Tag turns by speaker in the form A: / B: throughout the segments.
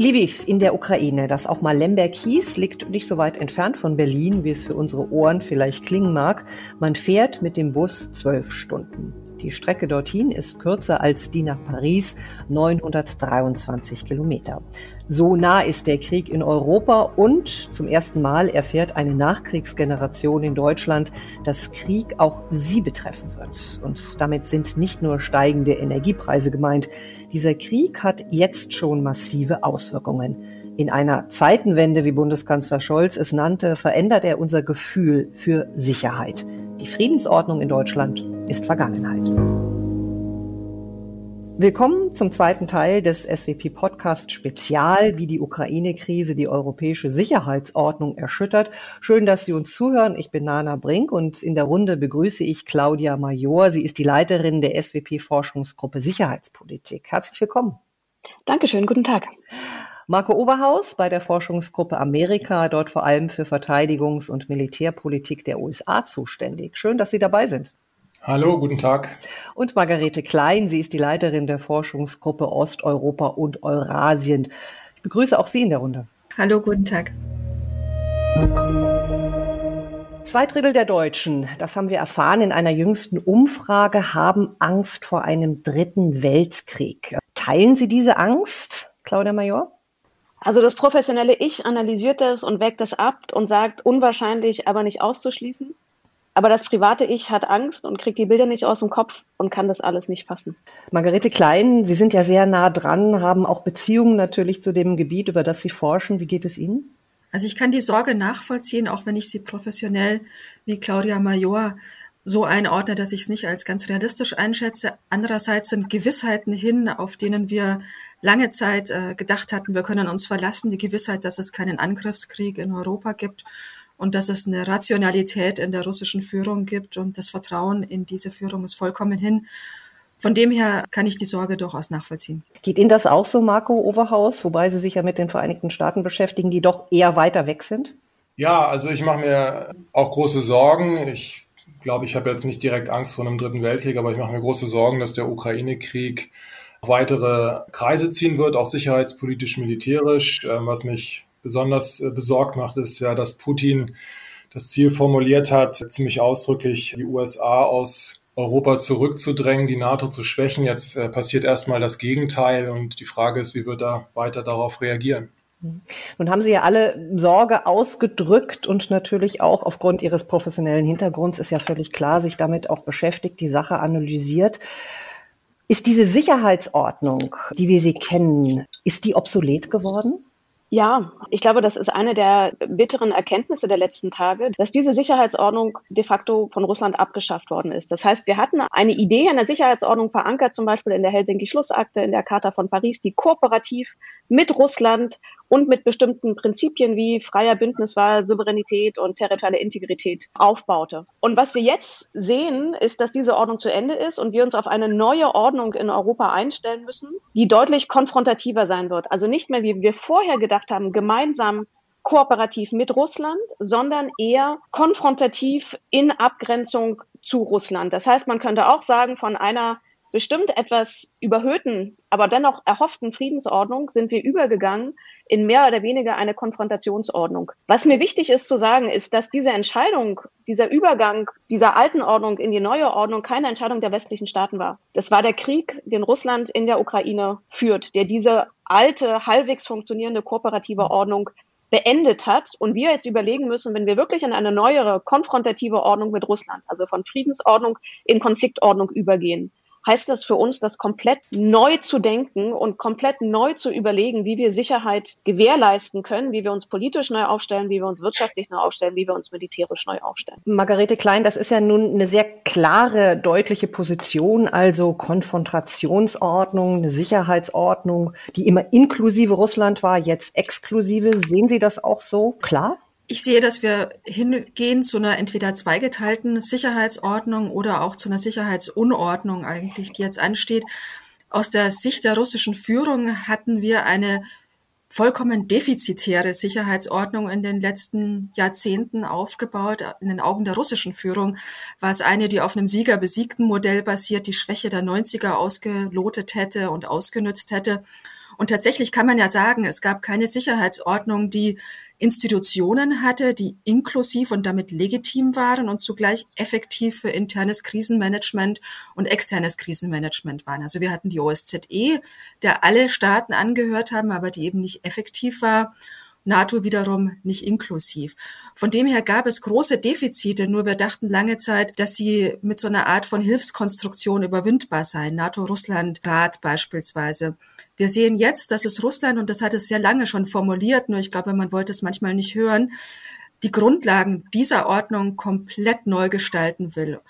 A: Lviv in der Ukraine, das auch mal Lemberg hieß, liegt nicht so weit entfernt von Berlin, wie es für unsere Ohren vielleicht klingen mag. Man fährt mit dem Bus zwölf Stunden. Die Strecke dorthin ist kürzer als die nach Paris, 923 Kilometer. So nah ist der Krieg in Europa und zum ersten Mal erfährt eine Nachkriegsgeneration in Deutschland, dass Krieg auch sie betreffen wird. Und damit sind nicht nur steigende Energiepreise gemeint. Dieser Krieg hat jetzt schon massive Auswirkungen. In einer Zeitenwende, wie Bundeskanzler Scholz es nannte, verändert er unser Gefühl für Sicherheit. Die Friedensordnung in Deutschland ist Vergangenheit. Willkommen zum zweiten Teil des SWP Podcast Spezial, wie die Ukraine-Krise die europäische Sicherheitsordnung erschüttert. Schön, dass Sie uns zuhören. Ich bin Nana Brink und in der Runde begrüße ich Claudia Major. Sie ist die Leiterin der SWP Forschungsgruppe Sicherheitspolitik. Herzlich willkommen.
B: Dankeschön. Guten Tag.
A: Marco Oberhaus bei der Forschungsgruppe Amerika, dort vor allem für Verteidigungs- und Militärpolitik der USA zuständig. Schön, dass Sie dabei sind.
C: Hallo, guten Tag.
A: Und Margarete Klein, sie ist die Leiterin der Forschungsgruppe Osteuropa und Eurasien. Ich begrüße auch Sie in der Runde.
D: Hallo, guten Tag.
A: Zwei Drittel der Deutschen, das haben wir erfahren in einer jüngsten Umfrage, haben Angst vor einem dritten Weltkrieg. Teilen Sie diese Angst, Claudia Major?
B: Also das professionelle Ich analysiert das und wägt es ab und sagt, unwahrscheinlich, aber nicht auszuschließen. Aber das private Ich hat Angst und kriegt die Bilder nicht aus dem Kopf und kann das alles nicht fassen.
A: Margarete Klein, Sie sind ja sehr nah dran, haben auch Beziehungen natürlich zu dem Gebiet, über das Sie forschen. Wie geht es Ihnen?
D: Also ich kann die Sorge nachvollziehen, auch wenn ich sie professionell wie Claudia Major so einordne, dass ich es nicht als ganz realistisch einschätze. Andererseits sind Gewissheiten hin, auf denen wir lange Zeit äh, gedacht hatten, wir können uns verlassen. Die Gewissheit, dass es keinen Angriffskrieg in Europa gibt und dass es eine Rationalität in der russischen Führung gibt und das Vertrauen in diese Führung ist vollkommen hin. Von dem her kann ich die Sorge durchaus nachvollziehen.
A: Geht Ihnen das auch so, Marco Overhaus, wobei Sie sich ja mit den Vereinigten Staaten beschäftigen, die doch eher weiter weg sind?
C: Ja, also ich mache mir auch große Sorgen. Ich glaube, ich habe jetzt nicht direkt Angst vor einem dritten Weltkrieg, aber ich mache mir große Sorgen, dass der Ukraine-Krieg weitere Kreise ziehen wird, auch sicherheitspolitisch, militärisch. Ähm, was mich besonders äh, besorgt macht, ist ja, dass Putin das Ziel formuliert hat, ziemlich ausdrücklich die USA aus Europa zurückzudrängen, die NATO zu schwächen. Jetzt äh, passiert erstmal das Gegenteil und die Frage ist, wie wird er weiter darauf reagieren?
A: Nun haben Sie ja alle Sorge ausgedrückt und natürlich auch aufgrund Ihres professionellen Hintergrunds ist ja völlig klar, sich damit auch beschäftigt, die Sache analysiert. Ist diese Sicherheitsordnung, die wir sie kennen, ist die obsolet geworden?
B: Ja, ich glaube, das ist eine der bitteren Erkenntnisse der letzten Tage, dass diese Sicherheitsordnung de facto von Russland abgeschafft worden ist. Das heißt, wir hatten eine Idee einer Sicherheitsordnung verankert, zum Beispiel in der Helsinki-Schlussakte, in der Charta von Paris, die kooperativ mit Russland und mit bestimmten Prinzipien wie freier Bündniswahl, Souveränität und territoriale Integrität aufbaute. Und was wir jetzt sehen, ist, dass diese Ordnung zu Ende ist und wir uns auf eine neue Ordnung in Europa einstellen müssen, die deutlich konfrontativer sein wird. Also nicht mehr, wie wir vorher gedacht haben, gemeinsam kooperativ mit Russland, sondern eher konfrontativ in Abgrenzung zu Russland. Das heißt, man könnte auch sagen, von einer bestimmt etwas überhöhten, aber dennoch erhofften Friedensordnung sind wir übergegangen in mehr oder weniger eine Konfrontationsordnung. Was mir wichtig ist zu sagen, ist, dass diese Entscheidung, dieser Übergang dieser alten Ordnung in die neue Ordnung keine Entscheidung der westlichen Staaten war. Das war der Krieg, den Russland in der Ukraine führt, der diese alte, halbwegs funktionierende kooperative Ordnung beendet hat und wir jetzt überlegen müssen, wenn wir wirklich in eine neuere konfrontative Ordnung mit Russland, also von Friedensordnung in Konfliktordnung übergehen, heißt das für uns, das komplett neu zu denken und komplett neu zu überlegen, wie wir Sicherheit gewährleisten können, wie wir uns politisch neu aufstellen, wie wir uns wirtschaftlich neu aufstellen, wie wir uns militärisch neu aufstellen.
A: Margarete Klein, das ist ja nun eine sehr klare, deutliche Position, also Konfrontationsordnung, eine Sicherheitsordnung, die immer inklusive Russland war, jetzt exklusive. Sehen Sie das auch so klar?
D: Ich sehe, dass wir hingehen zu einer entweder zweigeteilten Sicherheitsordnung oder auch zu einer Sicherheitsunordnung eigentlich, die jetzt ansteht. Aus der Sicht der russischen Führung hatten wir eine vollkommen defizitäre Sicherheitsordnung in den letzten Jahrzehnten aufgebaut. In den Augen der russischen Führung war es eine, die auf einem Sieger-besiegten Modell basiert, die Schwäche der 90er ausgelotet hätte und ausgenutzt hätte Und tatsächlich kann man ja sagen, es gab keine Sicherheitsordnung, die Institutionen hatte, die inklusiv und damit legitim waren und zugleich effektiv für internes Krisenmanagement und externes Krisenmanagement waren. Also wir hatten die OSZE, der alle Staaten angehört haben, aber die eben nicht effektiv war. NATO wiederum nicht inklusiv. Von dem her gab es große Defizite, nur wir dachten lange Zeit, dass sie mit so einer Art von Hilfskonstruktion überwindbar seien. NATO-Russland-Rat beispielsweise. Wir sehen jetzt, dass es Russland, und das hat es sehr lange schon formuliert, nur ich glaube, man wollte es manchmal nicht hören, die Grundlagen dieser Ordnung komplett neu gestalten will.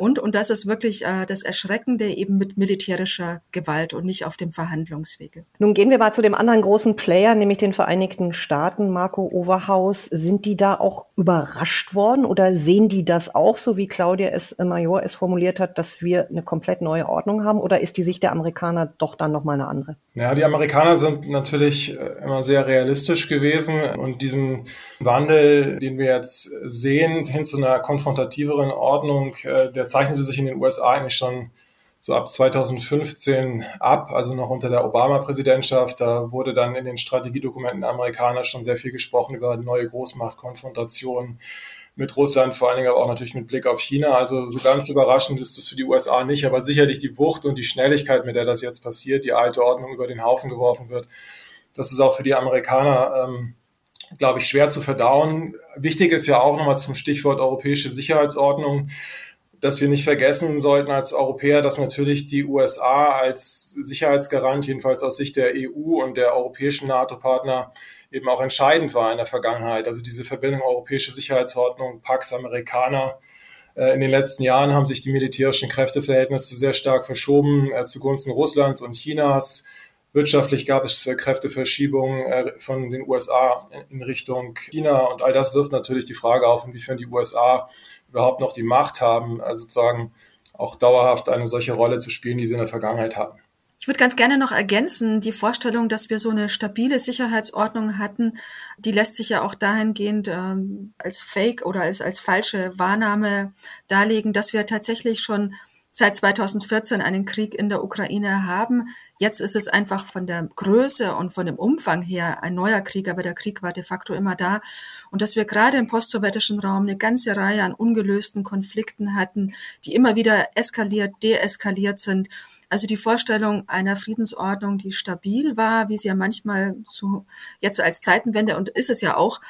D: Und, und das ist wirklich äh, das Erschreckende, eben mit militärischer Gewalt und nicht auf dem Verhandlungswege.
A: Nun gehen wir mal zu dem anderen großen Player, nämlich den Vereinigten Staaten, Marco Overhaus. Sind die da auch überrascht worden oder sehen die das auch, so wie Claudia es äh, Major es formuliert hat, dass wir eine komplett neue Ordnung haben? Oder ist die Sicht der Amerikaner doch dann nochmal eine andere?
C: Ja, die Amerikaner sind natürlich äh, immer sehr realistisch gewesen und diesen Wandel, den wir jetzt sehen, hin zu einer konfrontativeren Ordnung, äh, der zeichnete sich in den USA eigentlich schon so ab 2015 ab, also noch unter der Obama-Präsidentschaft. Da wurde dann in den Strategiedokumenten der Amerikaner schon sehr viel gesprochen über neue Großmachtkonfrontationen mit Russland, vor allen Dingen aber auch natürlich mit Blick auf China. Also so ganz überraschend ist das für die USA nicht, aber sicherlich die Wucht und die Schnelligkeit, mit der das jetzt passiert, die alte Ordnung über den Haufen geworfen wird, das ist auch für die Amerikaner, ähm, glaube ich, schwer zu verdauen. Wichtig ist ja auch nochmal zum Stichwort europäische Sicherheitsordnung dass wir nicht vergessen sollten als Europäer, dass natürlich die USA als Sicherheitsgarant, jedenfalls aus Sicht der EU und der europäischen NATO-Partner, eben auch entscheidend war in der Vergangenheit. Also diese Verbindung europäische Sicherheitsordnung, Pax Amerikaner. Äh, in den letzten Jahren haben sich die militärischen Kräfteverhältnisse sehr stark verschoben äh, zugunsten Russlands und Chinas. Wirtschaftlich gab es äh, Kräfteverschiebungen von den USA in Richtung China und all das wirft natürlich die Frage auf, inwiefern die USA überhaupt noch die Macht haben, also sozusagen auch dauerhaft eine solche Rolle zu spielen, die sie in der Vergangenheit hatten.
D: Ich würde ganz gerne noch ergänzen, die Vorstellung, dass wir so eine stabile Sicherheitsordnung hatten, die lässt sich ja auch dahingehend ähm, als Fake oder als, als falsche Wahrnahme darlegen, dass wir tatsächlich schon seit 2014 einen Krieg in der Ukraine haben. Jetzt ist es einfach von der Größe und von dem Umfang her ein neuer Krieg, aber der Krieg war de facto immer da. Und dass wir gerade im postsowjetischen Raum eine ganze Reihe an ungelösten Konflikten hatten, die immer wieder eskaliert, deeskaliert sind. Also die Vorstellung einer Friedensordnung, die stabil war, wie sie ja manchmal so jetzt als Zeitenwende und ist es ja auch,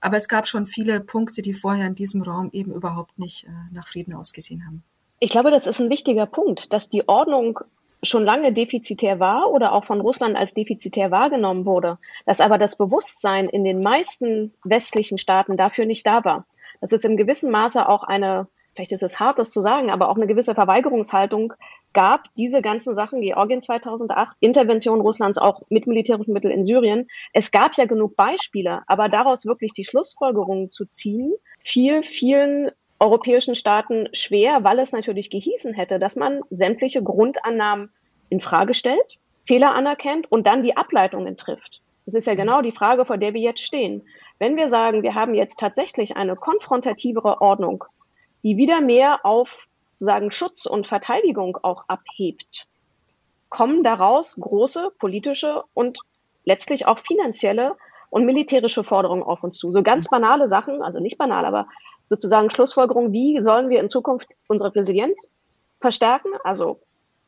D: aber es gab schon viele Punkte, die vorher in diesem Raum eben überhaupt nicht äh, nach Frieden ausgesehen haben.
B: Ich glaube, das ist ein wichtiger Punkt, dass die Ordnung schon lange defizitär war oder auch von Russland als defizitär wahrgenommen wurde, dass aber das Bewusstsein in den meisten westlichen Staaten dafür nicht da war. Dass es im gewissen Maße auch eine, vielleicht ist es hart, das zu sagen, aber auch eine gewisse Verweigerungshaltung gab, diese ganzen Sachen, Georgien 2008, Intervention Russlands auch mit militärischen Mitteln in Syrien. Es gab ja genug Beispiele, aber daraus wirklich die Schlussfolgerungen zu ziehen, fiel vielen europäischen Staaten schwer, weil es natürlich gehießen hätte, dass man sämtliche Grundannahmen in Frage stellt, Fehler anerkennt und dann die Ableitungen trifft. Das ist ja genau die Frage, vor der wir jetzt stehen. Wenn wir sagen, wir haben jetzt tatsächlich eine konfrontativere Ordnung, die wieder mehr auf sozusagen Schutz und Verteidigung auch abhebt, kommen daraus große politische und letztlich auch finanzielle und militärische Forderungen auf uns zu. So ganz banale Sachen, also nicht banal, aber sozusagen Schlussfolgerung, wie sollen wir in Zukunft unsere Resilienz verstärken, also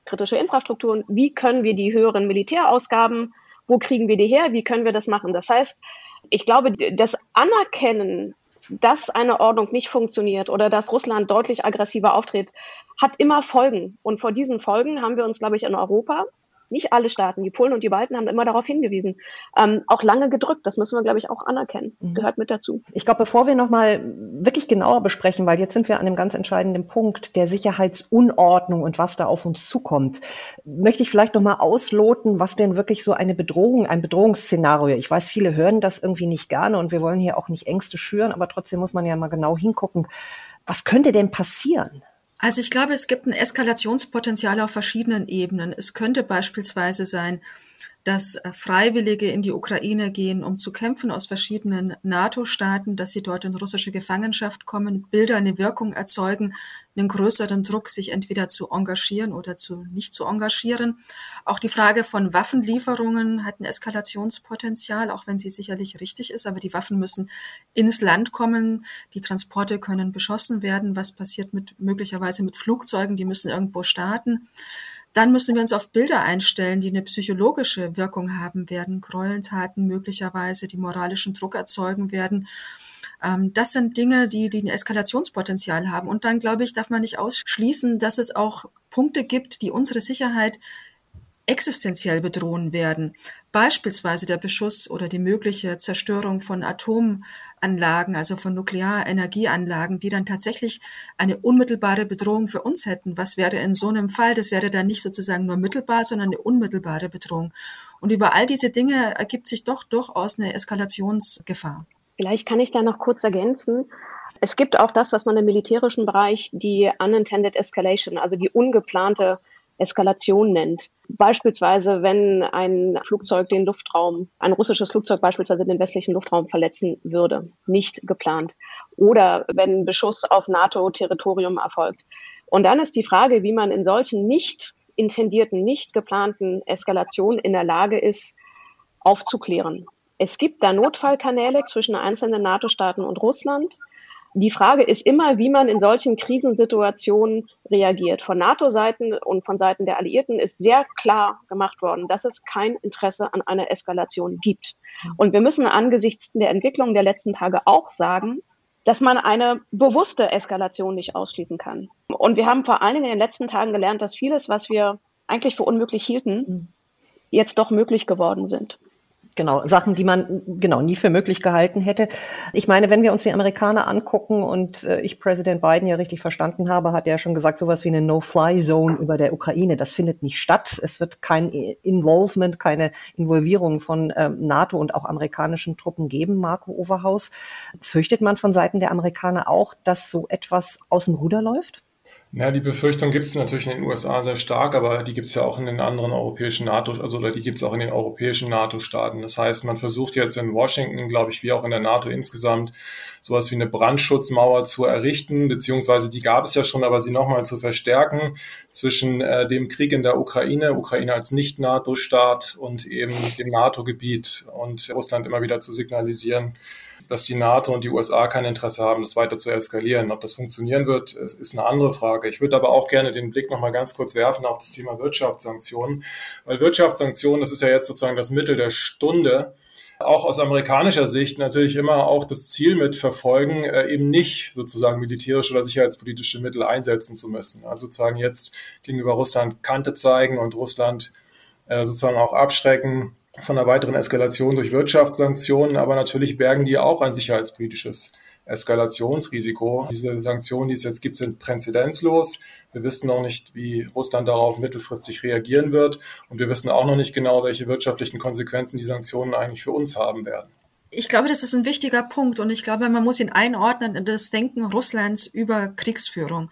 B: kritische Infrastrukturen, wie können wir die höheren Militärausgaben, wo kriegen wir die her, wie können wir das machen. Das heißt, ich glaube, das Anerkennen, dass eine Ordnung nicht funktioniert oder dass Russland deutlich aggressiver auftritt, hat immer Folgen. Und vor diesen Folgen haben wir uns, glaube ich, in Europa nicht alle Staaten, die Polen und die Balten haben immer darauf hingewiesen, ähm, auch lange gedrückt. Das müssen wir, glaube ich, auch anerkennen. Das mhm. gehört mit dazu.
A: Ich glaube, bevor wir nochmal wirklich genauer besprechen, weil jetzt sind wir an einem ganz entscheidenden Punkt der Sicherheitsunordnung und was da auf uns zukommt, möchte ich vielleicht nochmal ausloten, was denn wirklich so eine Bedrohung, ein Bedrohungsszenario. Ich weiß, viele hören das irgendwie nicht gerne und wir wollen hier auch nicht Ängste schüren, aber trotzdem muss man ja mal genau hingucken. Was könnte denn passieren?
D: Also ich glaube, es gibt ein Eskalationspotenzial auf verschiedenen Ebenen. Es könnte beispielsweise sein, dass äh, Freiwillige in die Ukraine gehen, um zu kämpfen aus verschiedenen NATO-Staaten, dass sie dort in russische Gefangenschaft kommen, Bilder eine Wirkung erzeugen, einen größeren Druck, sich entweder zu engagieren oder zu nicht zu engagieren. Auch die Frage von Waffenlieferungen hat ein Eskalationspotenzial, auch wenn sie sicherlich richtig ist, aber die Waffen müssen ins Land kommen, die Transporte können beschossen werden. Was passiert mit möglicherweise mit Flugzeugen? Die müssen irgendwo starten. Dann müssen wir uns auf Bilder einstellen, die eine psychologische Wirkung haben werden, Gräueltaten möglicherweise, die moralischen Druck erzeugen werden. Ähm, das sind Dinge, die, die ein Eskalationspotenzial haben. Und dann, glaube ich, darf man nicht ausschließen, dass es auch Punkte gibt, die unsere Sicherheit existenziell bedrohen werden. Beispielsweise der Beschuss oder die mögliche Zerstörung von Atomanlagen, also von Nuklearenergieanlagen, die dann tatsächlich eine unmittelbare Bedrohung für uns hätten. Was wäre in so einem Fall? Das wäre dann nicht sozusagen nur mittelbar, sondern eine unmittelbare Bedrohung. Und über all diese Dinge ergibt sich doch durchaus eine Eskalationsgefahr.
B: Vielleicht kann ich da noch kurz ergänzen. Es gibt auch das, was man im militärischen Bereich die unintended escalation, also die ungeplante Eskalation nennt. Beispielsweise, wenn ein Flugzeug den Luftraum, ein russisches Flugzeug beispielsweise den westlichen Luftraum verletzen würde, nicht geplant. Oder wenn Beschuss auf NATO-Territorium erfolgt. Und dann ist die Frage, wie man in solchen nicht intendierten, nicht geplanten Eskalationen in der Lage ist, aufzuklären. Es gibt da Notfallkanäle zwischen einzelnen NATO-Staaten und Russland. Die Frage ist immer, wie man in solchen Krisensituationen reagiert. Von NATO-Seiten und von Seiten der Alliierten ist sehr klar gemacht worden, dass es kein Interesse an einer Eskalation gibt. Und wir müssen angesichts der Entwicklung der letzten Tage auch sagen, dass man eine bewusste Eskalation nicht ausschließen kann. Und wir haben vor allen Dingen in den letzten Tagen gelernt, dass vieles, was wir eigentlich für unmöglich hielten, jetzt doch möglich geworden sind.
A: Genau, Sachen, die man genau nie für möglich gehalten hätte. Ich meine, wenn wir uns die Amerikaner angucken und äh, ich Präsident Biden ja richtig verstanden habe, hat er schon gesagt, sowas wie eine No-Fly-Zone über der Ukraine, das findet nicht statt. Es wird kein Involvement, keine Involvierung von ähm, NATO und auch amerikanischen Truppen geben, Marco Overhaus. Fürchtet man von Seiten der Amerikaner auch, dass so etwas aus dem Ruder läuft?
C: Ja, die Befürchtung gibt es natürlich in den USA sehr stark, aber die gibt es ja auch in den anderen europäischen NATO, also oder die gibt es auch in den europäischen NATO-Staaten. Das heißt, man versucht jetzt in Washington, glaube ich, wie auch in der NATO insgesamt, sowas wie eine Brandschutzmauer zu errichten, beziehungsweise die gab es ja schon, aber sie nochmal zu verstärken zwischen äh, dem Krieg in der Ukraine, Ukraine als Nicht-NATO-Staat und eben dem NATO-Gebiet und Russland immer wieder zu signalisieren, dass die NATO und die USA kein Interesse haben, das weiter zu eskalieren. Ob das funktionieren wird, ist eine andere Frage. Ich würde aber auch gerne den Blick noch mal ganz kurz werfen auf das Thema Wirtschaftssanktionen, weil Wirtschaftssanktionen, das ist ja jetzt sozusagen das Mittel der Stunde auch aus amerikanischer Sicht natürlich immer auch das Ziel mit verfolgen, äh, eben nicht sozusagen militärische oder sicherheitspolitische Mittel einsetzen zu müssen. Also sozusagen jetzt gegenüber Russland Kante zeigen und Russland äh, sozusagen auch abschrecken, von einer weiteren Eskalation durch Wirtschaftssanktionen, aber natürlich bergen die auch ein sicherheitspolitisches Eskalationsrisiko. Diese Sanktionen, die es jetzt gibt, sind präzedenzlos. Wir wissen noch nicht, wie Russland darauf mittelfristig reagieren wird. Und wir wissen auch noch nicht genau, welche wirtschaftlichen Konsequenzen die Sanktionen eigentlich für uns haben werden.
D: Ich glaube, das ist ein wichtiger Punkt und ich glaube, man muss ihn einordnen in das Denken Russlands über Kriegsführung.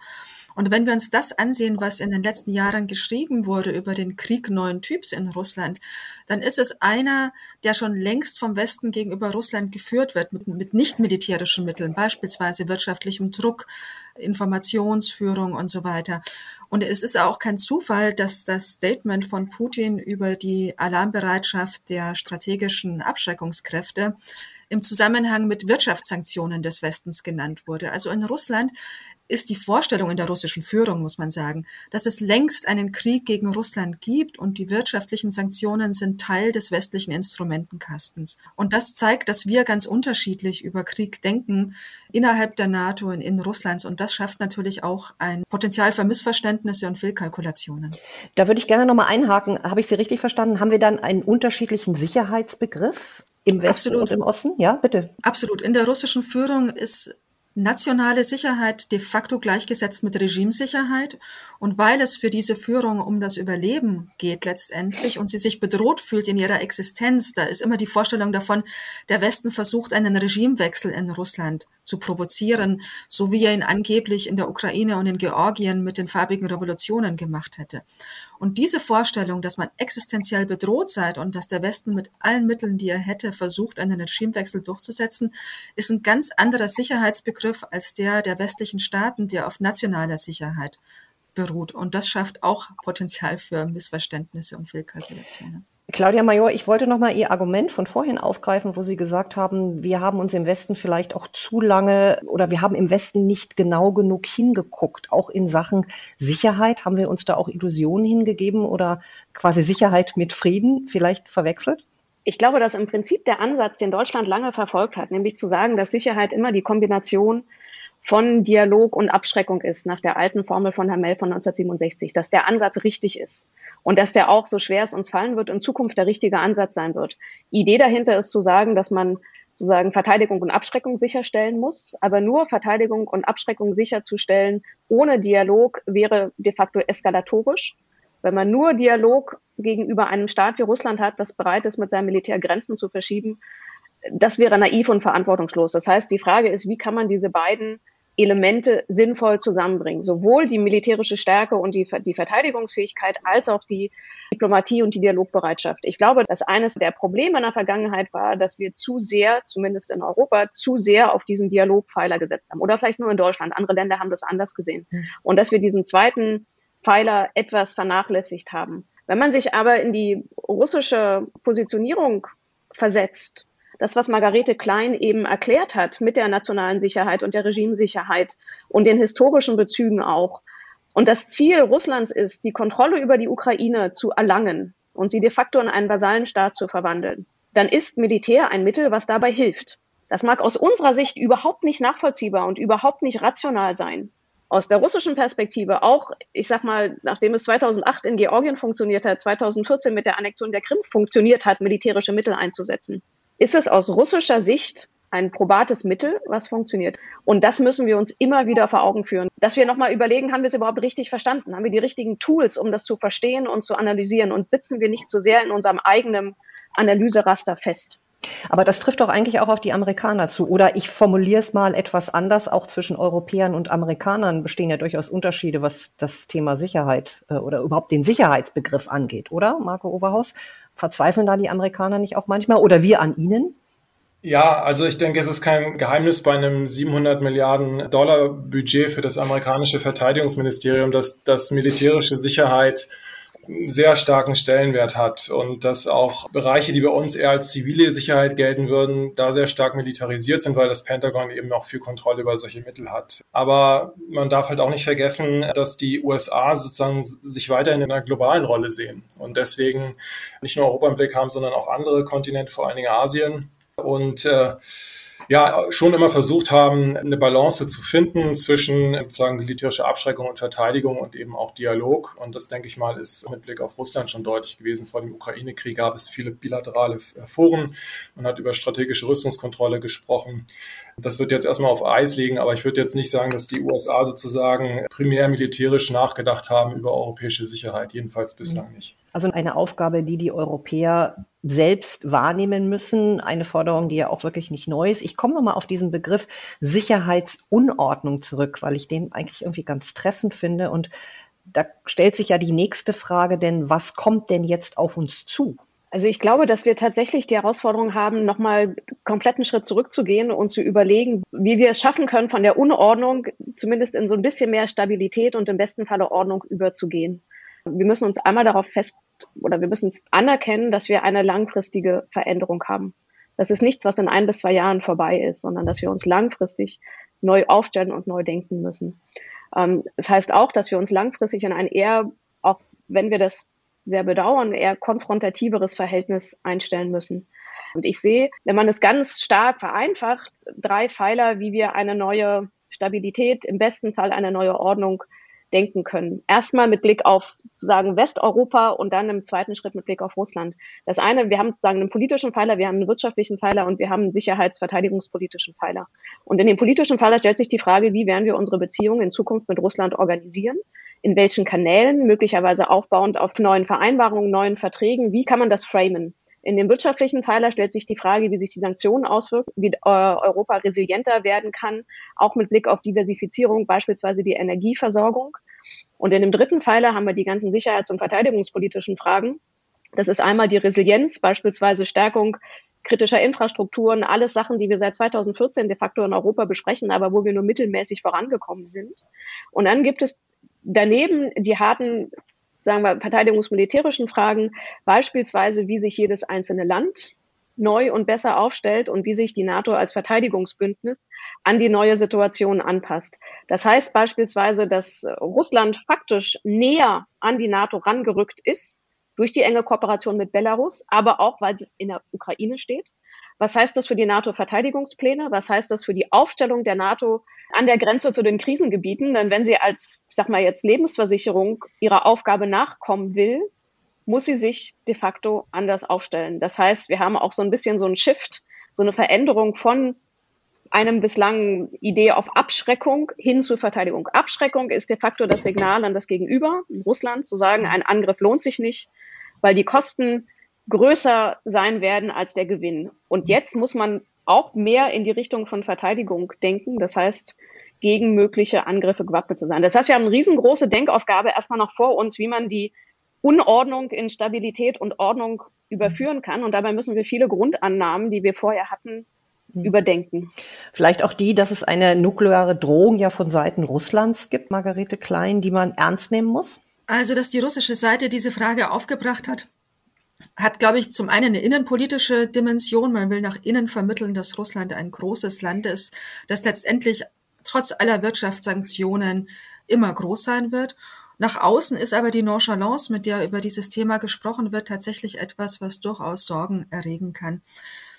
D: Und wenn wir uns das ansehen, was in den letzten Jahren geschrieben wurde über den Krieg neuen Typs in Russland, dann ist es einer, der schon längst vom Westen gegenüber Russland geführt wird, mit, mit nicht militärischen Mitteln, beispielsweise wirtschaftlichem Druck, Informationsführung und so weiter. Und es ist auch kein Zufall, dass das Statement von Putin über die Alarmbereitschaft der strategischen Abschreckungskräfte im Zusammenhang mit Wirtschaftssanktionen des Westens genannt wurde. Also in Russland ist die Vorstellung in der russischen Führung, muss man sagen, dass es längst einen Krieg gegen Russland gibt und die wirtschaftlichen Sanktionen sind Teil des westlichen Instrumentenkastens. Und das zeigt, dass wir ganz unterschiedlich über Krieg denken innerhalb der NATO und in Russlands. Und das schafft natürlich auch ein Potenzial für Missverständnisse und Fehlkalkulationen.
A: Da würde ich gerne nochmal einhaken. Habe ich Sie richtig verstanden? Haben wir dann einen unterschiedlichen Sicherheitsbegriff? Im Westen Absolut. und im Osten? Ja, bitte.
D: Absolut. In der russischen Führung ist nationale Sicherheit de facto gleichgesetzt mit Regimesicherheit. Und weil es für diese Führung um das Überleben geht letztendlich und sie sich bedroht fühlt in ihrer Existenz, da ist immer die Vorstellung davon, der Westen versucht einen Regimewechsel in Russland zu provozieren, so wie er ihn angeblich in der Ukraine und in Georgien mit den farbigen Revolutionen gemacht hätte. Und diese Vorstellung, dass man existenziell bedroht sei und dass der Westen mit allen Mitteln, die er hätte, versucht, einen Regimewechsel durchzusetzen, ist ein ganz anderer Sicherheitsbegriff als der der westlichen Staaten, der auf nationaler Sicherheit beruht. Und das schafft auch Potenzial für Missverständnisse und Fehlkalkulationen.
A: Claudia Major, ich wollte noch mal Ihr Argument von vorhin aufgreifen, wo Sie gesagt haben, wir haben uns im Westen vielleicht auch zu lange oder wir haben im Westen nicht genau genug hingeguckt. Auch in Sachen Sicherheit haben wir uns da auch Illusionen hingegeben oder quasi Sicherheit mit Frieden vielleicht verwechselt?
B: Ich glaube, dass im Prinzip der Ansatz, den Deutschland lange verfolgt hat, nämlich zu sagen, dass Sicherheit immer die Kombination von Dialog und Abschreckung ist, nach der alten Formel von Mell von 1967, dass der Ansatz richtig ist und dass der auch, so schwer es uns fallen wird, in Zukunft der richtige Ansatz sein wird. Idee dahinter ist zu sagen, dass man sozusagen Verteidigung und Abschreckung sicherstellen muss, aber nur Verteidigung und Abschreckung sicherzustellen ohne Dialog wäre de facto eskalatorisch. Wenn man nur Dialog gegenüber einem Staat wie Russland hat, das bereit ist, mit seinem Militär Grenzen zu verschieben, das wäre naiv und verantwortungslos. Das heißt, die Frage ist, wie kann man diese beiden Elemente sinnvoll zusammenbringen. Sowohl die militärische Stärke und die, die Verteidigungsfähigkeit als auch die Diplomatie und die Dialogbereitschaft. Ich glaube, dass eines der Probleme in der Vergangenheit war, dass wir zu sehr, zumindest in Europa, zu sehr auf diesen Dialogpfeiler gesetzt haben. Oder vielleicht nur in Deutschland. Andere Länder haben das anders gesehen. Hm. Und dass wir diesen zweiten Pfeiler etwas vernachlässigt haben. Wenn man sich aber in die russische Positionierung versetzt, das, was Margarete Klein eben erklärt hat mit der nationalen Sicherheit und der Regimesicherheit und den historischen Bezügen auch. Und das Ziel Russlands ist, die Kontrolle über die Ukraine zu erlangen und sie de facto in einen Vasallenstaat zu verwandeln. Dann ist Militär ein Mittel, was dabei hilft. Das mag aus unserer Sicht überhaupt nicht nachvollziehbar und überhaupt nicht rational sein. Aus der russischen Perspektive auch, ich sag mal, nachdem es 2008 in Georgien funktioniert hat, 2014 mit der Annexion der Krim funktioniert hat, militärische Mittel einzusetzen ist es aus russischer Sicht ein probates Mittel, was funktioniert. Und das müssen wir uns immer wieder vor Augen führen. Dass wir nochmal überlegen, haben wir es überhaupt richtig verstanden? Haben wir die richtigen Tools, um das zu verstehen und zu analysieren? Und sitzen wir nicht zu so sehr in unserem eigenen Analyseraster fest?
A: Aber das trifft doch eigentlich auch auf die Amerikaner zu. Oder ich formuliere es mal etwas anders. Auch zwischen Europäern und Amerikanern bestehen ja durchaus Unterschiede, was das Thema Sicherheit äh, oder überhaupt den Sicherheitsbegriff angeht, oder, Marco Oberhaus? Verzweifeln da die Amerikaner nicht auch manchmal oder wir an ihnen?
C: Ja, also ich denke, es ist kein Geheimnis bei einem 700 Milliarden Dollar Budget für das amerikanische Verteidigungsministerium, dass das militärische Sicherheit sehr starken Stellenwert hat und dass auch Bereiche, die bei uns eher als zivile Sicherheit gelten würden, da sehr stark militarisiert sind, weil das Pentagon eben auch viel Kontrolle über solche Mittel hat. Aber man darf halt auch nicht vergessen, dass die USA sozusagen sich weiterhin in einer globalen Rolle sehen und deswegen nicht nur Europa im Blick haben, sondern auch andere Kontinente, vor allen Dingen Asien. Und äh, ja schon immer versucht haben, eine Balance zu finden zwischen sozusagen militärischer Abschreckung und Verteidigung und eben auch Dialog. Und das, denke ich mal, ist mit Blick auf Russland schon deutlich gewesen. Vor dem Ukraine-Krieg gab es viele bilaterale Foren. Man hat über strategische Rüstungskontrolle gesprochen. Das wird jetzt erstmal auf Eis liegen, aber ich würde jetzt nicht sagen, dass die USA sozusagen primär militärisch nachgedacht haben über europäische Sicherheit, jedenfalls bislang nicht.
A: Also eine Aufgabe, die die Europäer selbst wahrnehmen müssen, eine Forderung, die ja auch wirklich nicht neu ist. Ich komme nochmal auf diesen Begriff Sicherheitsunordnung zurück, weil ich den eigentlich irgendwie ganz treffend finde und da stellt sich ja die nächste Frage, denn was kommt denn jetzt auf uns zu?
B: Also ich glaube, dass wir tatsächlich die Herausforderung haben, nochmal kompletten Schritt zurückzugehen und zu überlegen, wie wir es schaffen können, von der Unordnung zumindest in so ein bisschen mehr Stabilität und im besten Falle Ordnung überzugehen. Wir müssen uns einmal darauf fest oder wir müssen anerkennen, dass wir eine langfristige Veränderung haben. Das ist nichts, was in ein bis zwei Jahren vorbei ist, sondern dass wir uns langfristig neu aufstellen und neu denken müssen. Ähm, das heißt auch, dass wir uns langfristig in ein eher, auch wenn wir das sehr bedauern, eher konfrontativeres Verhältnis einstellen müssen. Und ich sehe, wenn man es ganz stark vereinfacht, drei Pfeiler, wie wir eine neue Stabilität, im besten Fall eine neue Ordnung denken können. Erstmal mit Blick auf sozusagen Westeuropa und dann im zweiten Schritt mit Blick auf Russland. Das eine, wir haben sozusagen einen politischen Pfeiler, wir haben einen wirtschaftlichen Pfeiler und wir haben einen sicherheitsverteidigungspolitischen Pfeiler. Und in dem politischen Pfeiler stellt sich die Frage, wie werden wir unsere Beziehungen in Zukunft mit Russland organisieren? in welchen Kanälen, möglicherweise aufbauend auf neuen Vereinbarungen, neuen Verträgen, wie kann man das framen? In dem wirtschaftlichen Pfeiler stellt sich die Frage, wie sich die Sanktionen auswirken, wie äh, Europa resilienter werden kann, auch mit Blick auf Diversifizierung, beispielsweise die Energieversorgung. Und in dem dritten Pfeiler haben wir die ganzen sicherheits- und verteidigungspolitischen Fragen. Das ist einmal die Resilienz, beispielsweise Stärkung kritischer Infrastrukturen, alles Sachen, die wir seit 2014 de facto in Europa besprechen, aber wo wir nur mittelmäßig vorangekommen sind. Und dann gibt es daneben die harten sagen wir, verteidigungsmilitärischen Fragen, beispielsweise wie sich jedes einzelne Land neu und besser aufstellt und wie sich die NATO als Verteidigungsbündnis an die neue Situation anpasst. Das heißt beispielsweise, dass Russland faktisch näher an die NATO rangerückt ist durch die enge Kooperation mit Belarus, aber auch, weil es in der Ukraine steht. Was heißt das für die NATO-Verteidigungspläne? Was heißt das für die Aufstellung der NATO an der Grenze zu den Krisengebieten? Denn wenn sie als, sag mal jetzt, Lebensversicherung ihrer Aufgabe nachkommen will, muss sie sich de facto anders aufstellen. Das heißt, wir haben auch so ein bisschen so ein Shift, so eine Veränderung von einem bislang Idee auf Abschreckung hin zur Verteidigung. Abschreckung ist de facto das Signal an das Gegenüber, Russland, zu sagen, ein Angriff lohnt sich nicht, weil die Kosten größer sein werden als der Gewinn. Und jetzt muss man auch mehr in die Richtung von Verteidigung denken. Das heißt, gegen mögliche Angriffe gewappnet zu sein. Das heißt, wir haben eine riesengroße Denkaufgabe erstmal noch vor uns, wie man die Unordnung in Stabilität und Ordnung überführen kann. Und dabei müssen wir viele Grundannahmen, die wir vorher hatten, hm. überdenken.
A: Vielleicht auch die, dass es eine nukleare Drohung ja von Seiten Russlands gibt, Margarete Klein, die man ernst nehmen muss?
D: Also, dass die russische Seite diese Frage aufgebracht hat, hat, glaube ich, zum einen eine innenpolitische Dimension. Man will nach innen vermitteln, dass Russland ein großes Land ist, das letztendlich trotz aller Wirtschaftssanktionen immer groß sein wird. Nach außen ist aber die Nonchalance, mit der über dieses Thema gesprochen wird, tatsächlich etwas, was durchaus Sorgen erregen kann.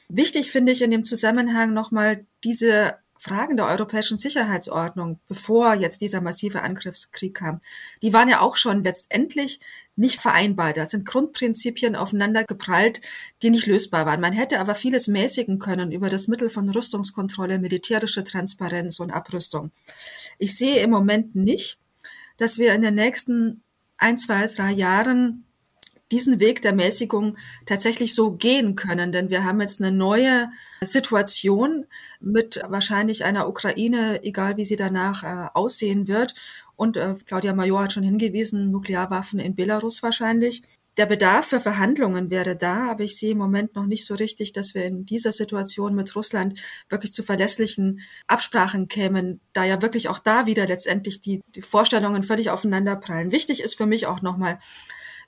D: Wichtig finde ich in dem Zusammenhang nochmal diese Fragen der europäischen Sicherheitsordnung, bevor jetzt dieser massive Angriffskrieg kam, die waren ja auch schon letztendlich nicht vereinbar. Da sind Grundprinzipien aufeinander geprallt, die nicht lösbar waren. Man hätte aber vieles mäßigen können über das Mittel von Rüstungskontrolle, militärische Transparenz und Abrüstung. Ich sehe im Moment nicht, dass wir in den nächsten ein, zwei, drei Jahren diesen Weg der Mäßigung tatsächlich so gehen können. Denn wir haben jetzt eine neue Situation mit wahrscheinlich einer Ukraine, egal wie sie danach äh, aussehen wird. Und äh, Claudia Major hat schon hingewiesen, Nuklearwaffen in Belarus wahrscheinlich. Der Bedarf für Verhandlungen wäre da, aber ich sehe im Moment noch nicht so richtig, dass wir in dieser Situation mit Russland wirklich zu verlässlichen Absprachen kämen, da ja wirklich auch da wieder letztendlich die, die Vorstellungen völlig aufeinanderprallen. Wichtig ist für mich auch nochmal,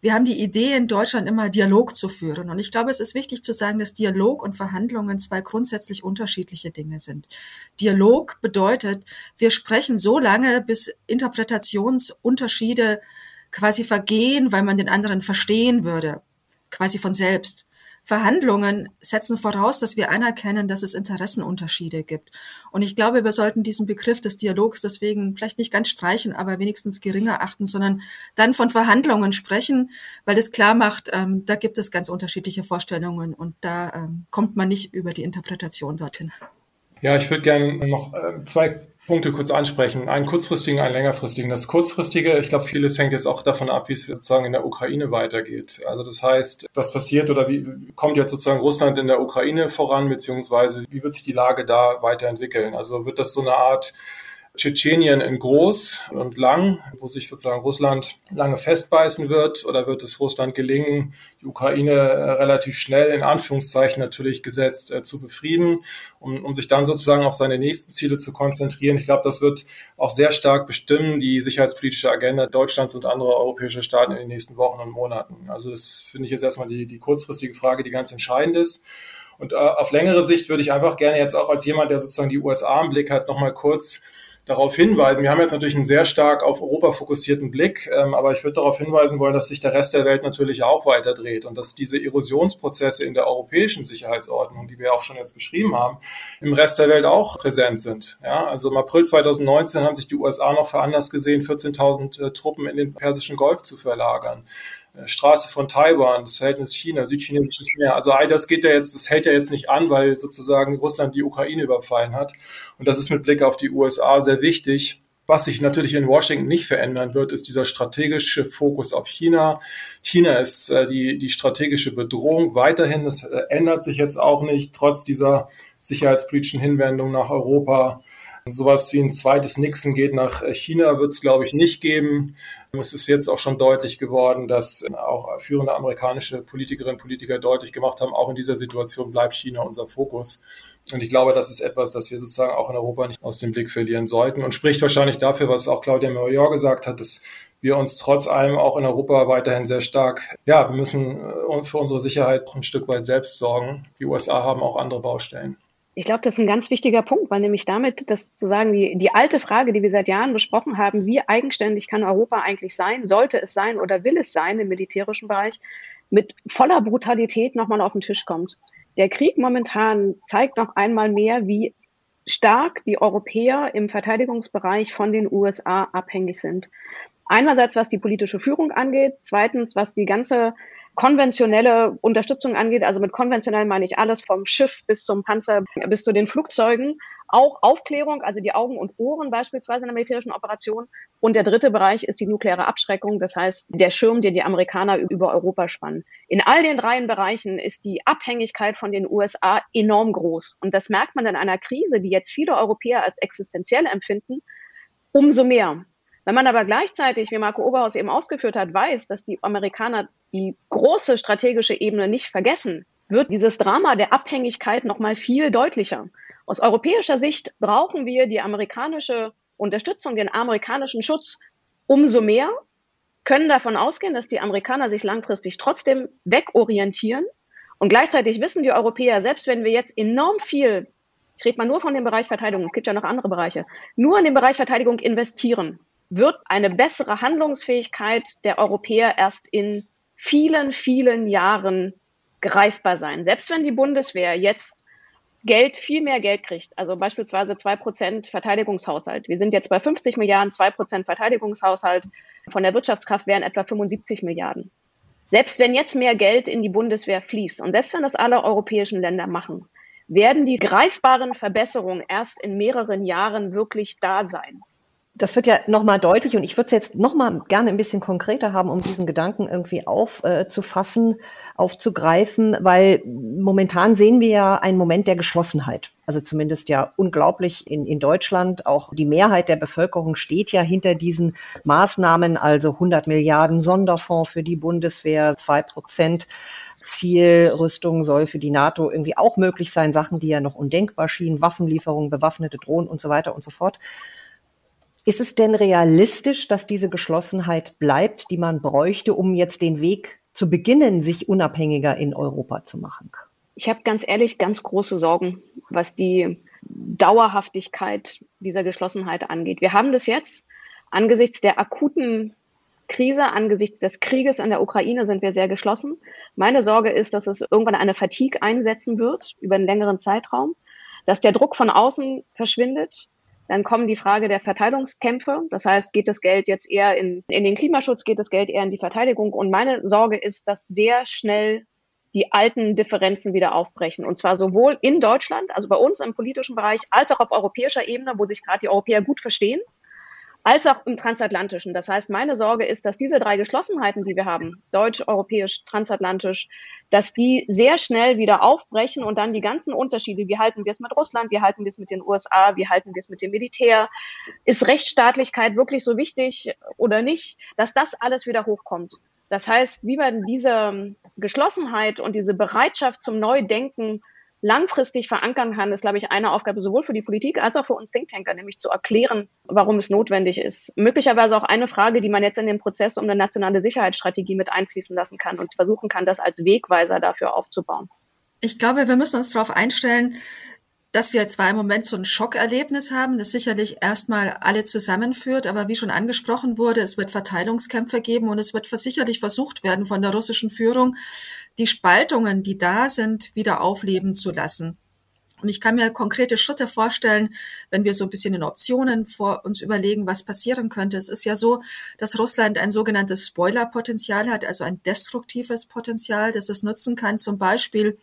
D: wir haben die Idee in Deutschland immer Dialog zu führen. Und ich glaube, es ist wichtig zu sagen, dass Dialog und Verhandlungen zwei grundsätzlich unterschiedliche Dinge sind. Dialog bedeutet, wir sprechen so lange, bis Interpretationsunterschiede quasi vergehen, weil man den anderen verstehen würde, quasi von selbst. Verhandlungen setzen voraus, dass wir anerkennen, dass es Interessenunterschiede gibt. Und ich glaube, wir sollten diesen Begriff des Dialogs deswegen vielleicht nicht ganz streichen, aber wenigstens geringer achten, sondern dann von Verhandlungen sprechen, weil das klar macht, ähm, da gibt es ganz unterschiedliche Vorstellungen und da ähm, kommt man nicht über die Interpretation dorthin.
C: Ja, ich würde gerne noch äh, zwei Punkte kurz ansprechen. Einen kurzfristigen, einen längerfristigen. Das kurzfristige, ich glaube, vieles hängt jetzt auch davon ab, wie es sozusagen in der Ukraine weitergeht. Also das heißt, was passiert oder wie kommt jetzt sozusagen Russland in der Ukraine voran, beziehungsweise wie wird sich die Lage da weiterentwickeln? Also wird das so eine Art Tschetschenien in groß und lang, wo sich sozusagen Russland lange festbeißen wird? Oder wird es Russland gelingen, die Ukraine äh, relativ schnell, in Anführungszeichen natürlich gesetzt, äh, zu befrieden, um, um sich dann sozusagen auf seine nächsten Ziele zu konzentrieren? Ich glaube, das wird auch sehr stark bestimmen, die sicherheitspolitische Agenda Deutschlands und anderer europäischer Staaten in den nächsten Wochen und Monaten. Also das finde ich jetzt erstmal die, die kurzfristige Frage, die ganz entscheidend ist. Und äh, auf längere Sicht würde ich einfach gerne jetzt auch als jemand, der sozusagen die USA im Blick hat, nochmal kurz darauf hinweisen. Wir haben jetzt natürlich einen sehr stark auf Europa fokussierten Blick, ähm, aber ich würde darauf hinweisen wollen, dass sich der Rest der Welt natürlich auch weiter dreht und dass diese Erosionsprozesse in der europäischen Sicherheitsordnung, die wir auch schon jetzt beschrieben haben, im Rest der Welt auch präsent sind. Ja, also im April 2019 haben sich die USA noch veranlasst gesehen, 14.000 äh, Truppen in den Persischen Golf zu verlagern. Äh, Straße von Taiwan, das Verhältnis China, südchinesisches Meer. Also all das geht ja jetzt, das hält ja jetzt nicht an, weil sozusagen Russland die Ukraine überfallen hat. Und das ist mit Blick auf die USA sehr wichtig, Was sich natürlich in Washington nicht verändern wird, ist dieser strategische Fokus auf China. China ist äh, die, die strategische Bedrohung weiterhin. Das äh, ändert sich jetzt auch nicht, trotz dieser sicherheitspolitischen Hinwendung nach Europa. Sowas wie ein zweites Nixon geht nach China wird es, glaube ich, nicht geben. Es ist jetzt auch schon deutlich geworden, dass auch führende amerikanische Politikerinnen und Politiker deutlich gemacht haben, auch in dieser Situation bleibt China unser Fokus. Und ich glaube, das ist etwas, das wir sozusagen auch in Europa nicht aus dem Blick verlieren sollten und spricht wahrscheinlich dafür, was auch Claudia Merior gesagt hat, dass wir uns trotz allem auch in Europa weiterhin sehr stark, ja, wir müssen äh, für unsere Sicherheit ein Stück weit selbst sorgen. Die USA haben auch andere Baustellen.
B: Ich glaube, das ist ein ganz wichtiger Punkt, weil nämlich damit, dass sozusagen die, die alte Frage, die wir seit Jahren besprochen haben, wie eigenständig kann Europa eigentlich sein, sollte es sein oder will es sein im militärischen Bereich, mit voller Brutalität nochmal auf den Tisch kommt. Der Krieg momentan zeigt noch einmal mehr, wie stark die Europäer im Verteidigungsbereich von den USA abhängig sind. Einerseits, was die politische Führung angeht, zweitens, was die ganze konventionelle Unterstützung angeht, also mit konventionell meine ich alles vom Schiff bis zum Panzer bis zu den Flugzeugen, auch Aufklärung, also die Augen und Ohren beispielsweise in der militärischen Operation. Und der dritte Bereich ist die nukleare Abschreckung, das heißt der Schirm, den die Amerikaner über Europa spannen. In all den dreien Bereichen ist die Abhängigkeit von den USA enorm groß. Und das merkt man in einer Krise, die jetzt viele Europäer als existenziell empfinden, umso mehr. Wenn man aber gleichzeitig, wie Marco Oberhaus eben ausgeführt hat, weiß, dass die Amerikaner die große strategische Ebene nicht vergessen, wird dieses Drama der Abhängigkeit noch mal viel deutlicher. Aus europäischer Sicht brauchen wir die amerikanische Unterstützung, den amerikanischen Schutz umso mehr, können davon ausgehen, dass die Amerikaner sich langfristig trotzdem wegorientieren. Und gleichzeitig wissen die Europäer, selbst wenn wir jetzt enorm viel, ich rede mal nur von dem Bereich Verteidigung, es gibt ja noch andere Bereiche, nur in den Bereich Verteidigung investieren, wird eine bessere Handlungsfähigkeit der Europäer erst in vielen, vielen Jahren greifbar sein. Selbst wenn die Bundeswehr jetzt Geld, viel mehr Geld kriegt, also beispielsweise zwei Prozent Verteidigungshaushalt. Wir sind jetzt bei 50 Milliarden, zwei Prozent Verteidigungshaushalt. Von der Wirtschaftskraft wären etwa 75 Milliarden. Selbst wenn jetzt mehr Geld in die Bundeswehr fließt und selbst wenn das alle europäischen Länder machen, werden die greifbaren Verbesserungen erst in mehreren Jahren wirklich da sein
A: das wird ja nochmal deutlich und ich würde es jetzt nochmal gerne ein bisschen konkreter haben, um diesen Gedanken irgendwie aufzufassen, äh, aufzugreifen, weil momentan sehen wir ja einen Moment der Geschlossenheit. Also zumindest ja unglaublich in, in Deutschland. Auch die Mehrheit der Bevölkerung steht ja hinter diesen Maßnahmen, also 100 Milliarden Sonderfonds für die Bundeswehr, zwei Prozent. Zielrüstung soll für die NATO irgendwie auch möglich sein, Sachen, die ja noch undenkbar schienen, Waffenlieferungen, bewaffnete Drohnen und so weiter und so fort. Ist es denn realistisch, dass diese Geschlossenheit bleibt, die man bräuchte, um jetzt den Weg zu beginnen, sich unabhängiger in Europa zu machen?
B: Ich habe ganz ehrlich ganz große Sorgen, was die Dauerhaftigkeit dieser Geschlossenheit angeht. Wir haben das jetzt angesichts der akuten Krise, angesichts des Krieges in der Ukraine sind wir sehr geschlossen. Meine Sorge ist, dass es irgendwann eine Fatigue einsetzen wird über einen längeren Zeitraum, dass der Druck von außen verschwindet, dann kommen die Frage der Verteilungskämpfe. Das heißt, geht das Geld jetzt eher in, in den Klimaschutz, geht das Geld eher in die Verteidigung? Und meine Sorge ist, dass sehr schnell die alten Differenzen wieder aufbrechen. Und zwar sowohl in Deutschland, also bei uns im politischen Bereich, als auch auf europäischer Ebene, wo sich gerade die Europäer gut verstehen als auch im transatlantischen. Das heißt, meine Sorge ist, dass diese drei Geschlossenheiten, die wir haben, deutsch, europäisch, transatlantisch, dass die sehr schnell wieder aufbrechen und dann die ganzen Unterschiede, wie halten wir es mit Russland, wie halten wir es mit den USA, wie halten wir es mit dem Militär, ist Rechtsstaatlichkeit wirklich so wichtig oder nicht, dass das alles wieder hochkommt. Das heißt, wie man diese Geschlossenheit und diese Bereitschaft zum Neudenken langfristig verankern kann, ist, glaube ich, eine Aufgabe sowohl für die Politik als auch für uns Thinktanker, nämlich zu erklären, warum es notwendig ist. Möglicherweise auch eine Frage, die man jetzt in den Prozess um eine nationale Sicherheitsstrategie mit einfließen lassen kann und versuchen kann, das als Wegweiser dafür aufzubauen.
D: Ich glaube, wir müssen uns darauf einstellen, dass wir zwar im Moment so ein Schockerlebnis haben, das sicherlich erstmal alle zusammenführt, aber wie schon angesprochen wurde, es wird Verteilungskämpfe geben und es wird sicherlich versucht werden von der russischen Führung, die Spaltungen, die da sind, wieder aufleben zu lassen. Und ich kann mir konkrete Schritte vorstellen, wenn wir so ein bisschen in Optionen vor uns überlegen, was passieren könnte. Es ist ja so, dass Russland ein sogenanntes Spoilerpotenzial hat, also ein destruktives Potenzial, das es nutzen kann, zum Beispiel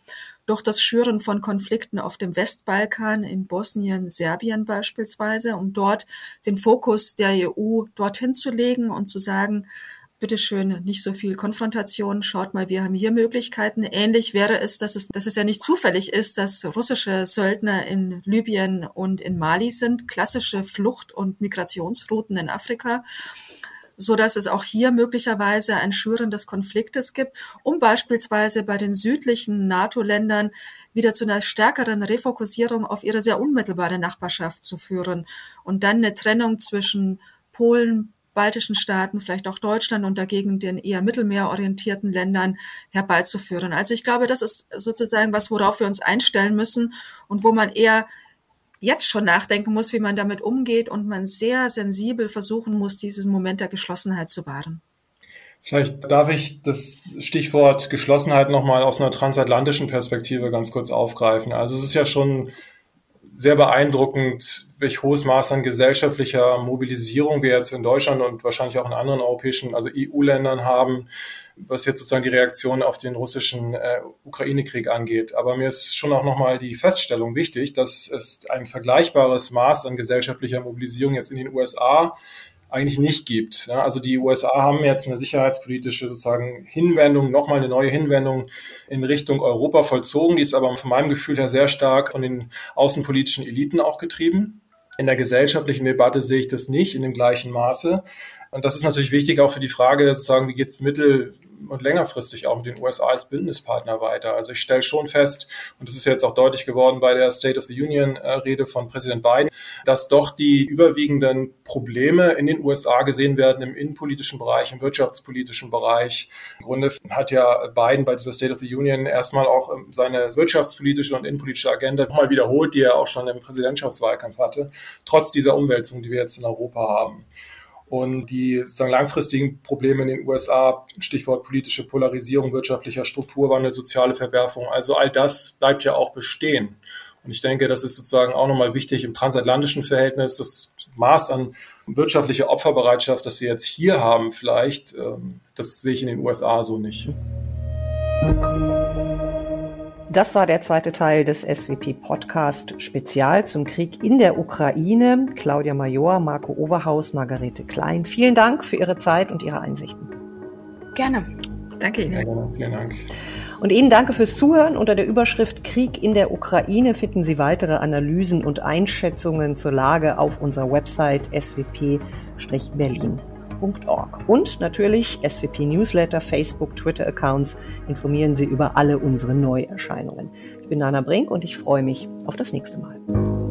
D: durch das Schüren von Konflikten auf dem Westbalkan, in Bosnien, Serbien beispielsweise, um dort den Fokus der EU dorthin zu legen und zu sagen, bitteschön, nicht so viel Konfrontation, schaut mal, wir haben hier Möglichkeiten. Ähnlich wäre es, dass es, dass es ja nicht zufällig ist, dass russische Söldner in Libyen und in Mali sind, klassische Flucht- und Migrationsrouten in Afrika so dass es auch hier möglicherweise ein Schüren des Konfliktes gibt, um beispielsweise bei den südlichen NATO-Ländern wieder zu einer stärkeren Refokussierung auf ihre sehr unmittelbare Nachbarschaft zu führen und dann eine Trennung zwischen Polen, baltischen Staaten, vielleicht auch Deutschland und dagegen den eher mittelmeerorientierten Ländern herbeizuführen. Also ich glaube, das ist sozusagen was, worauf wir uns einstellen müssen und wo man eher jetzt schon nachdenken muss, wie man damit umgeht und man sehr sensibel versuchen muss, diesen Moment der Geschlossenheit zu wahren.
C: Vielleicht darf ich das Stichwort Geschlossenheit nochmal aus einer transatlantischen Perspektive ganz kurz aufgreifen. Also es ist ja schon sehr beeindruckend, welch hohes Maß an gesellschaftlicher Mobilisierung wir jetzt in Deutschland und wahrscheinlich auch in anderen europäischen, also EU-Ländern haben, was jetzt sozusagen die Reaktion auf den russischen äh, Ukraine-Krieg angeht. Aber mir ist schon auch nochmal die Feststellung wichtig, dass es ein vergleichbares Maß an gesellschaftlicher Mobilisierung jetzt in den USA eigentlich nicht gibt. Ja, also die USA haben jetzt eine sicherheitspolitische sozusagen Hinwendung, nochmal eine neue Hinwendung in Richtung Europa vollzogen. Die ist aber von meinem Gefühl her sehr stark von den außenpolitischen Eliten auch getrieben. In der gesellschaftlichen Debatte sehe ich das nicht in dem gleichen Maße. Und das ist natürlich wichtig auch für die Frage, sozusagen, wie geht es mittel- und längerfristig auch mit den USA als Bündnispartner weiter. Also ich stelle schon fest, und das ist jetzt auch deutlich geworden bei der State of the Union-Rede von Präsident Biden, dass doch die überwiegenden Probleme in den USA gesehen werden im innenpolitischen Bereich, im wirtschaftspolitischen Bereich. Im Grunde hat ja Biden bei dieser State of the Union erstmal auch seine wirtschaftspolitische und innenpolitische Agenda nochmal wiederholt, die er auch schon im Präsidentschaftswahlkampf hatte, trotz dieser Umwälzung, die wir jetzt in Europa haben. Und die sozusagen langfristigen Probleme in den USA, Stichwort politische Polarisierung, wirtschaftlicher Strukturwandel, soziale Verwerfung, also all das bleibt ja auch bestehen. Und ich denke, das ist sozusagen auch nochmal wichtig im transatlantischen Verhältnis, das Maß an wirtschaftlicher Opferbereitschaft, das wir jetzt hier haben, vielleicht, ähm, das sehe ich in den USA so nicht.
A: Das war der zweite Teil des SWP Podcast Spezial zum Krieg in der Ukraine. Claudia Major, Marco Overhaus, Margarete Klein. Vielen Dank für Ihre Zeit und Ihre Einsichten.
B: Gerne.
D: Danke Ihnen. Ja,
C: vielen Dank.
A: Und Ihnen danke fürs Zuhören. Unter der Überschrift Krieg in der Ukraine finden Sie weitere Analysen und Einschätzungen zur Lage auf unserer Website swp-berlin. Und natürlich SWP Newsletter, Facebook, Twitter Accounts informieren Sie über alle unsere Neuerscheinungen. Ich bin Nana Brink und ich freue mich auf das nächste Mal.